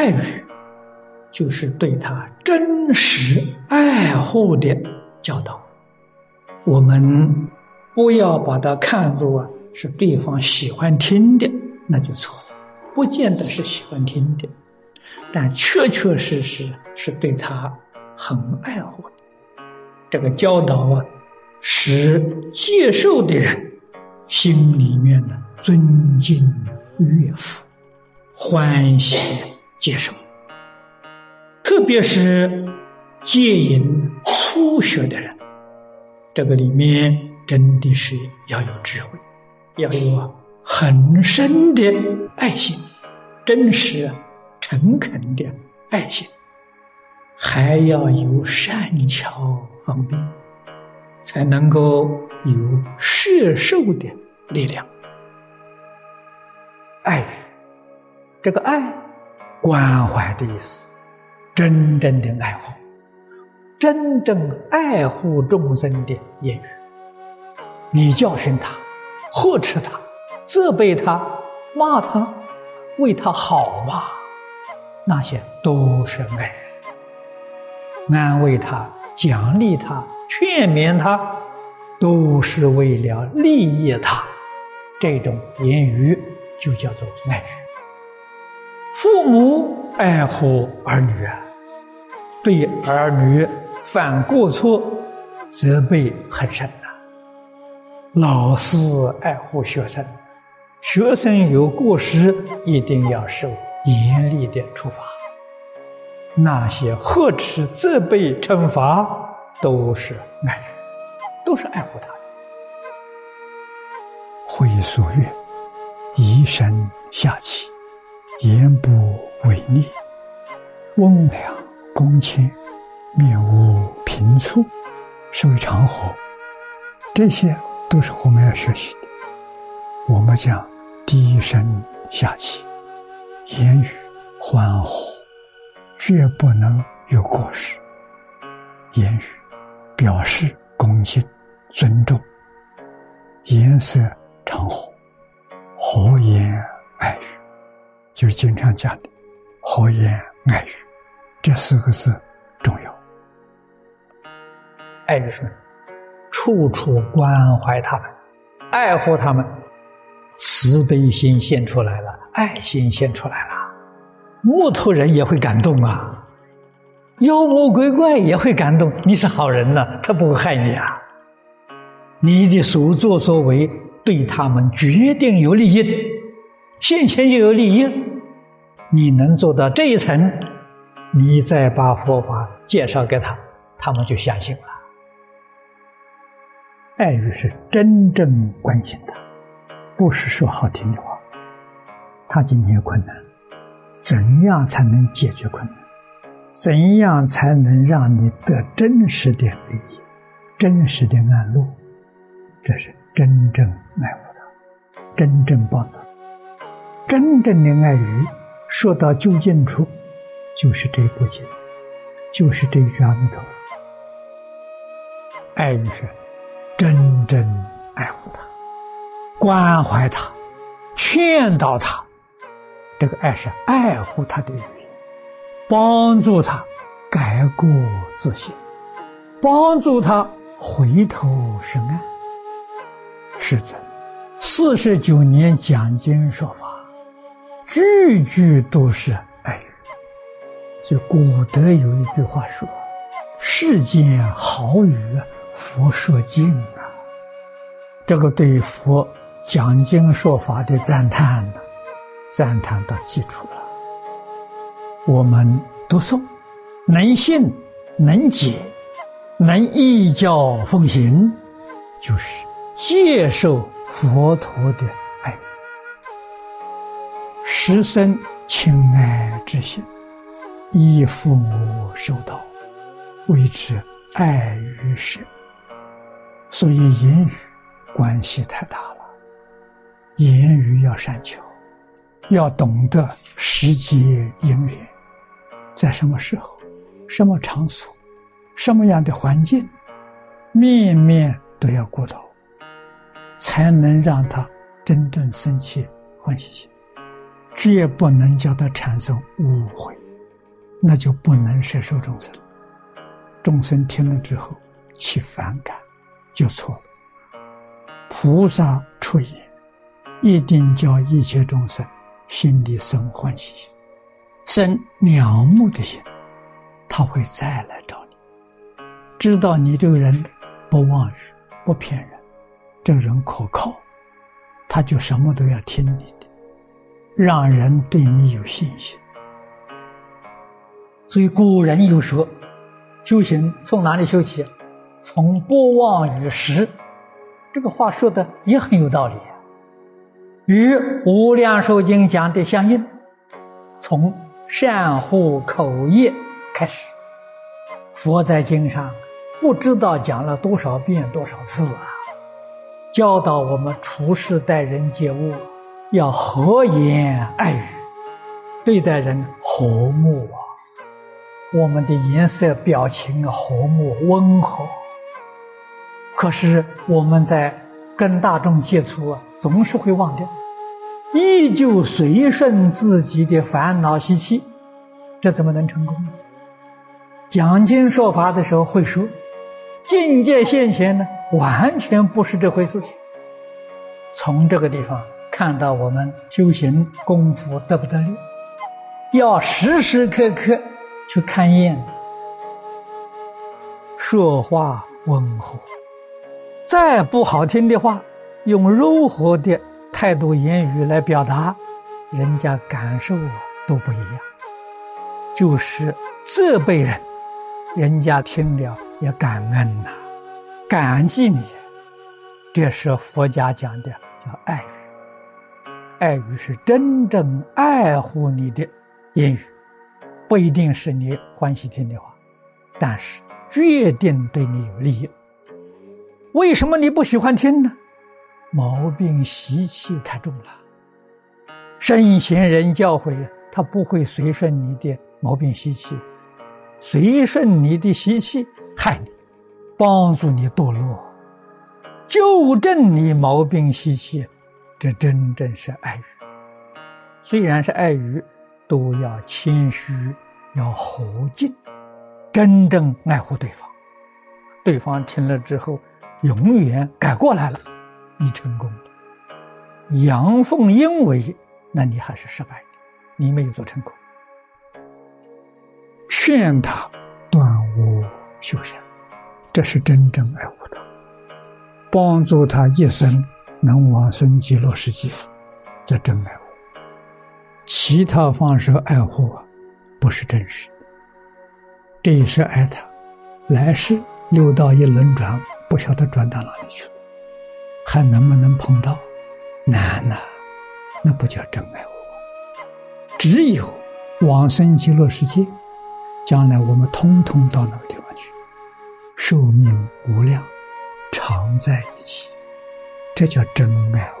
爱语，就是对他真实爱护的教导。我们不要把它看作是对方喜欢听的，那就错了。不见得是喜欢听的，但确确实实是对他很爱护的。这个教导啊，使接受的人心里面呢尊敬悦服，欢喜接受。特别是戒淫初学的人，这个里面真的是要有智慧，要有很深的爱心，真实诚恳的爱心。还要有善巧方便，才能够有摄受的力量。爱，这个爱，关怀的意思，真正的爱护，真正爱护众生的言语。你教训他，呵斥他，责备他，骂他，为他好嘛，那些都是爱。安慰他、奖励他、劝勉他，都是为了利益他。这种言语就叫做爱。父母爱护儿女啊，对儿女犯过错，责备很深呐。老师爱护学生，学生有过失，一定要受严厉的处罚。那些呵斥、责备、惩罚，都是爱，都是爱护他的。会所曰：“以身下气，言不违逆，温良恭谦，面无平蹙，是为常和。”这些都是我们要学习的。我们讲低声下气，言语欢和。绝不能有过失。言语表示恭敬、尊重，颜色常和，和就是经常讲的和言爱语，这四个字重要。爱语说，处处关怀他们，爱护他们，慈悲心现出来了，爱心现出来了。木头人也会感动啊，妖魔鬼怪也会感动。你是好人呢，他不会害你啊。你的所作所为对他们决定有利益的，现前就有利益。你能做到这一层，你再把佛法介绍给他，他们就相信了。爱语是真正关心他，不是说好听的话。他今天有困难。怎样才能解决困难？怎样才能让你得真实的利益、真实的安乐？这是真正爱护他，真正帮助。真正的爱语说到究竟处，就是这部经，就是这一句阿弥陀佛。爱语是真正爱护他，关怀他，劝导他。这个爱是爱护他的语言，帮助他改过自新，帮助他回头是岸。是真，四十九年讲经说法，句句都是爱语。就古德有一句话说：“世间好语，佛说尽啊。”这个对佛讲经说法的赞叹呢。赞叹到基础了。我们读诵，能信、能解、能依教奉行，就是接受佛陀的爱，师生亲爱之心，依父母受道，为之爱于世。所以言语关系太大了，言语要善巧。要懂得时节因缘，在什么时候、什么场所、什么样的环境，面面都要顾到，才能让他真正生起欢喜心，绝不能叫他产生误会，那就不能摄受众生。众生听了之后起反感，就错了。菩萨出言，一定叫一切众生心里生欢喜心，生仰慕的心，他会再来找你。知道你这个人不妄语，不骗人，这人可靠，他就什么都要听你的，让人对你有信心。所以古人有说。修行从哪里修起？从不忘于实。这个话说的也很有道理，与《无量寿经》讲的相应。从善护口业开始，佛在经上不知道讲了多少遍、多少次啊，教导我们处事待人接物要和颜爱语，对待人和睦啊。我们的颜色、表情和睦温和，可是我们在跟大众接触啊，总是会忘掉，依旧随顺自己的烦恼习气，这怎么能成功呢？讲经说法的时候会说，境界现前呢，完全不是这回事情。从这个地方看到我们修行功夫得不得力，要时时刻刻。去看验，说话温和，再不好听的话，用柔和的态度言语来表达，人家感受都不一样。就是这辈人，人家听了也感恩呐，感激你。这是佛家讲的叫爱人，爱语是真正爱护你的言语。不一定是你欢喜听的话，但是决定对你有利益。为什么你不喜欢听呢？毛病习气太重了。圣贤人教诲，他不会随顺你的毛病习气，随顺你的习气害你，帮助你堕落，纠正你毛病习气，这真正是爱语。虽然是爱语。都要谦虚，要和敬，真正爱护对方。对方听了之后，永远改过来了，你成功了。阳奉阴违，那你还是失败的，你没有做成功。劝他断恶修善，这是真正爱护他，帮助他一生能往生极乐世界，这真爱护。其他方式爱护啊，不是真实的。这一世爱他，来世六道一轮转，不晓得转到哪里去了，还能不能碰到？难呐，那不叫真爱护。只有往生极乐世界，将来我们通通到那个地方去，寿命无量，常在一起，这叫真爱。